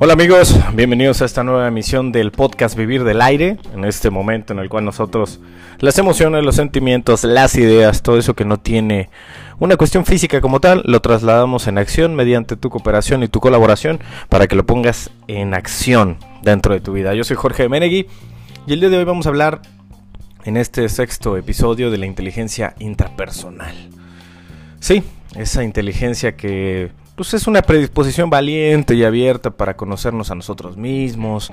Hola amigos, bienvenidos a esta nueva emisión del podcast Vivir del Aire, en este momento en el cual nosotros las emociones, los sentimientos, las ideas, todo eso que no tiene una cuestión física como tal, lo trasladamos en acción mediante tu cooperación y tu colaboración para que lo pongas en acción dentro de tu vida. Yo soy Jorge Menegui y el día de hoy vamos a hablar en este sexto episodio de la inteligencia intrapersonal. Sí, esa inteligencia que pues es una predisposición valiente y abierta para conocernos a nosotros mismos.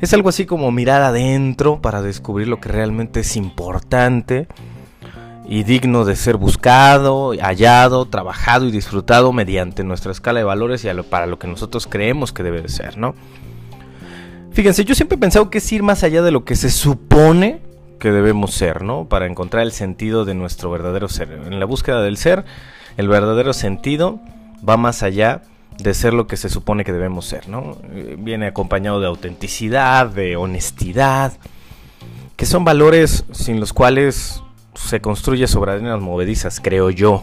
Es algo así como mirar adentro para descubrir lo que realmente es importante y digno de ser buscado, hallado, trabajado y disfrutado mediante nuestra escala de valores y para lo que nosotros creemos que debe de ser, ¿no? Fíjense, yo siempre he pensado que es ir más allá de lo que se supone que debemos ser, ¿no? Para encontrar el sentido de nuestro verdadero ser. En la búsqueda del ser, el verdadero sentido va más allá de ser lo que se supone que debemos ser, ¿no? Eh, viene acompañado de autenticidad, de honestidad, que son valores sin los cuales se construye sobre arenas movedizas, creo yo.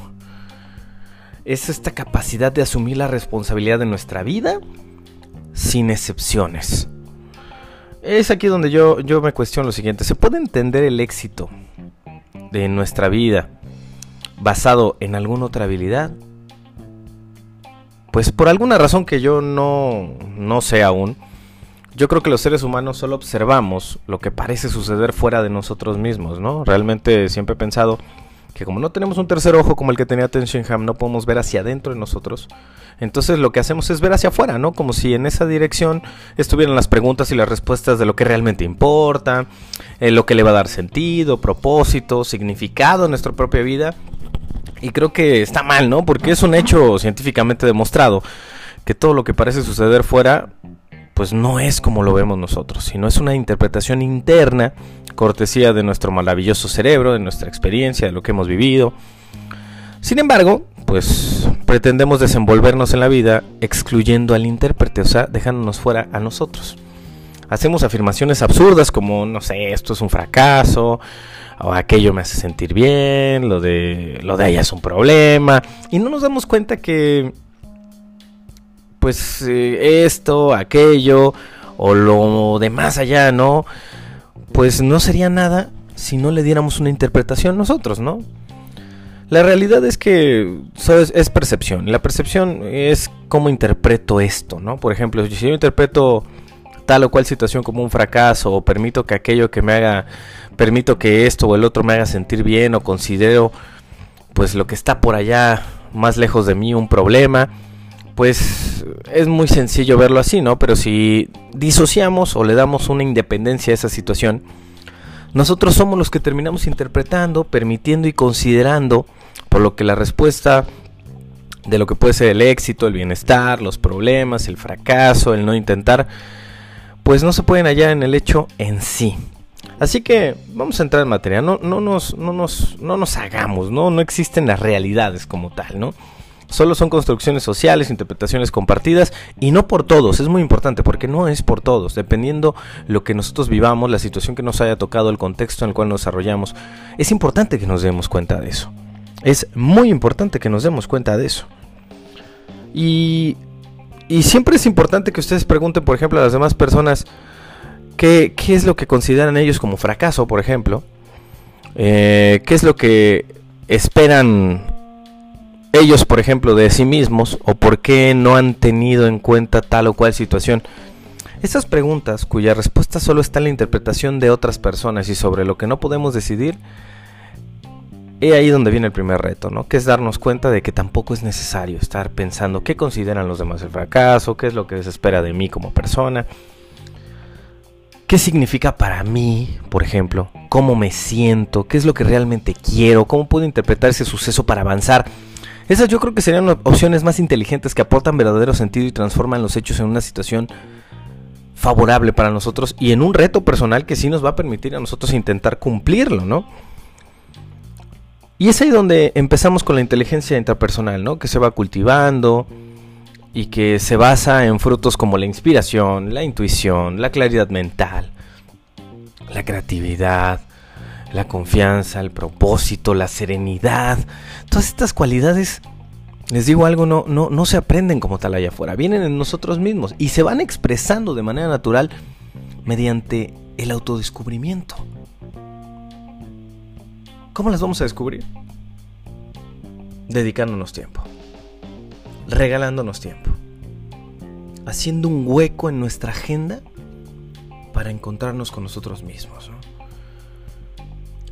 Es esta capacidad de asumir la responsabilidad de nuestra vida sin excepciones. Es aquí donde yo, yo me cuestiono lo siguiente. ¿Se puede entender el éxito de nuestra vida basado en alguna otra habilidad? pues por alguna razón que yo no, no sé aún, yo creo que los seres humanos solo observamos lo que parece suceder fuera de nosotros mismos, ¿no? Realmente siempre he pensado que como no tenemos un tercer ojo como el que tenía Tenshinham, no podemos ver hacia adentro de nosotros. Entonces lo que hacemos es ver hacia afuera, ¿no? Como si en esa dirección estuvieran las preguntas y las respuestas de lo que realmente importa, eh, lo que le va a dar sentido, propósito, significado a nuestra propia vida. Y creo que está mal, ¿no? Porque es un hecho científicamente demostrado que todo lo que parece suceder fuera, pues no es como lo vemos nosotros, sino es una interpretación interna, cortesía de nuestro maravilloso cerebro, de nuestra experiencia, de lo que hemos vivido. Sin embargo, pues pretendemos desenvolvernos en la vida excluyendo al intérprete, o sea, dejándonos fuera a nosotros. Hacemos afirmaciones absurdas como, no sé, esto es un fracaso, o aquello me hace sentir bien, lo de lo de ella es un problema y no nos damos cuenta que pues eh, esto, aquello o lo de más allá, ¿no? Pues no sería nada si no le diéramos una interpretación nosotros, ¿no? La realidad es que ¿sabes? es percepción. La percepción es cómo interpreto esto, ¿no? Por ejemplo, si yo interpreto tal o cual situación como un fracaso o permito que aquello que me haga, permito que esto o el otro me haga sentir bien o considero pues lo que está por allá más lejos de mí un problema, pues es muy sencillo verlo así, ¿no? Pero si disociamos o le damos una independencia a esa situación, nosotros somos los que terminamos interpretando, permitiendo y considerando por lo que la respuesta de lo que puede ser el éxito, el bienestar, los problemas, el fracaso, el no intentar, pues no se pueden hallar en el hecho en sí. Así que vamos a entrar en materia, no, no, nos, no, nos, no nos hagamos, ¿no? no existen las realidades como tal, ¿no? Solo son construcciones sociales, interpretaciones compartidas y no por todos, es muy importante porque no es por todos, dependiendo lo que nosotros vivamos, la situación que nos haya tocado, el contexto en el cual nos desarrollamos, es importante que nos demos cuenta de eso. Es muy importante que nos demos cuenta de eso. Y y siempre es importante que ustedes pregunten, por ejemplo, a las demás personas qué, es lo que consideran ellos como fracaso, por ejemplo. Eh, qué es lo que esperan ellos, por ejemplo, de sí mismos o por qué no han tenido en cuenta tal o cual situación. Estas preguntas, cuya respuesta solo está en la interpretación de otras personas y sobre lo que no podemos decidir, y ahí donde viene el primer reto, ¿no? Que es darnos cuenta de que tampoco es necesario estar pensando qué consideran los demás el fracaso, qué es lo que se espera de mí como persona, qué significa para mí, por ejemplo, cómo me siento, qué es lo que realmente quiero, cómo puedo interpretar ese suceso para avanzar. Esas yo creo que serían opciones más inteligentes que aportan verdadero sentido y transforman los hechos en una situación favorable para nosotros y en un reto personal que sí nos va a permitir a nosotros intentar cumplirlo, ¿no? Y es ahí donde empezamos con la inteligencia intrapersonal, ¿no? Que se va cultivando y que se basa en frutos como la inspiración, la intuición, la claridad mental, la creatividad, la confianza, el propósito, la serenidad. Todas estas cualidades les digo algo, no, no, no se aprenden como tal allá afuera, vienen en nosotros mismos y se van expresando de manera natural mediante el autodescubrimiento. ¿Cómo las vamos a descubrir? Dedicándonos tiempo, regalándonos tiempo, haciendo un hueco en nuestra agenda para encontrarnos con nosotros mismos.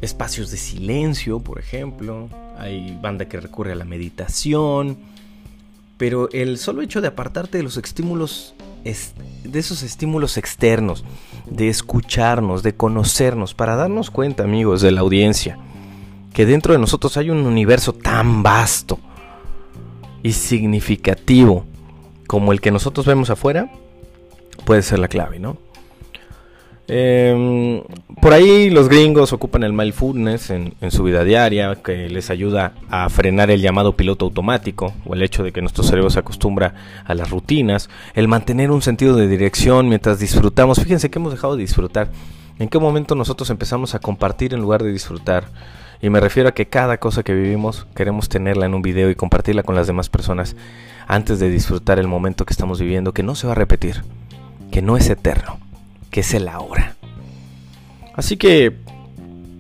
Espacios de silencio, por ejemplo. Hay banda que recurre a la meditación. Pero el solo hecho de apartarte de los estímulos, de esos estímulos externos, de escucharnos, de conocernos, para darnos cuenta, amigos de la audiencia, que dentro de nosotros hay un universo tan vasto y significativo como el que nosotros vemos afuera, puede ser la clave, ¿no? Eh, por ahí los gringos ocupan el mindfulness en, en, su vida diaria, que les ayuda a frenar el llamado piloto automático, o el hecho de que nuestro cerebro se acostumbra a las rutinas, el mantener un sentido de dirección mientras disfrutamos. Fíjense que hemos dejado de disfrutar. ¿En qué momento nosotros empezamos a compartir en lugar de disfrutar? Y me refiero a que cada cosa que vivimos queremos tenerla en un video y compartirla con las demás personas antes de disfrutar el momento que estamos viviendo, que no se va a repetir, que no es eterno que es el ahora. Así que,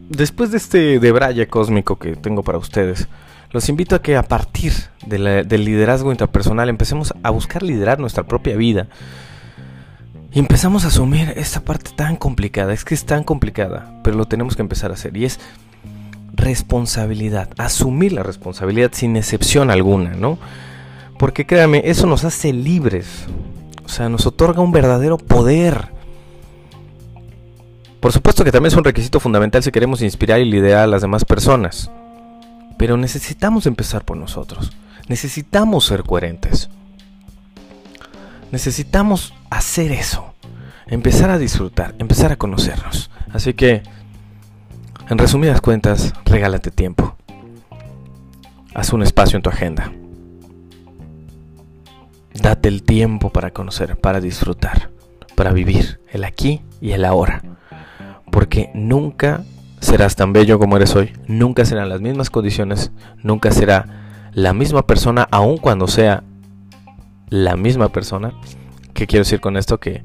después de este debraye cósmico que tengo para ustedes, los invito a que a partir del liderazgo interpersonal empecemos a buscar liderar nuestra propia vida. Y empezamos a asumir esta parte tan complicada. Es que es tan complicada, pero lo tenemos que empezar a hacer. Y es responsabilidad. Asumir la responsabilidad sin excepción alguna, ¿no? Porque créanme, eso nos hace libres. O sea, nos otorga un verdadero poder. Por supuesto que también es un requisito fundamental si queremos inspirar y liderar a las demás personas. Pero necesitamos empezar por nosotros. Necesitamos ser coherentes. Necesitamos hacer eso. Empezar a disfrutar, empezar a conocernos. Así que, en resumidas cuentas, regálate tiempo. Haz un espacio en tu agenda. Date el tiempo para conocer, para disfrutar, para vivir el aquí y el ahora porque nunca serás tan bello como eres hoy, nunca serán las mismas condiciones, nunca será la misma persona, aun cuando sea la misma persona. ¿Qué quiero decir con esto? Que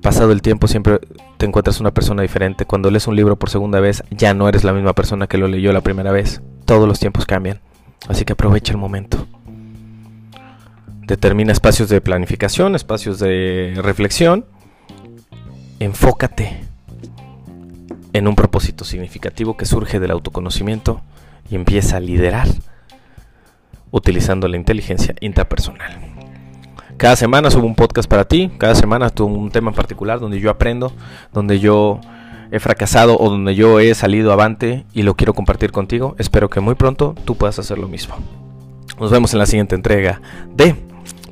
pasado el tiempo siempre te encuentras una persona diferente. Cuando lees un libro por segunda vez, ya no eres la misma persona que lo leyó la primera vez. Todos los tiempos cambian. Así que aprovecha el momento. Determina espacios de planificación, espacios de reflexión. Enfócate en un propósito significativo que surge del autoconocimiento y empieza a liderar utilizando la inteligencia interpersonal. Cada semana subo un podcast para ti, cada semana tuve un tema en particular donde yo aprendo, donde yo he fracasado o donde yo he salido avante y lo quiero compartir contigo. Espero que muy pronto tú puedas hacer lo mismo. Nos vemos en la siguiente entrega de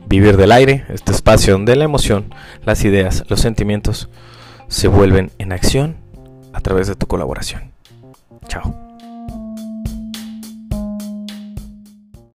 Vivir del Aire, este espacio donde la emoción, las ideas, los sentimientos se vuelven en acción a través de tu colaboración. Chao.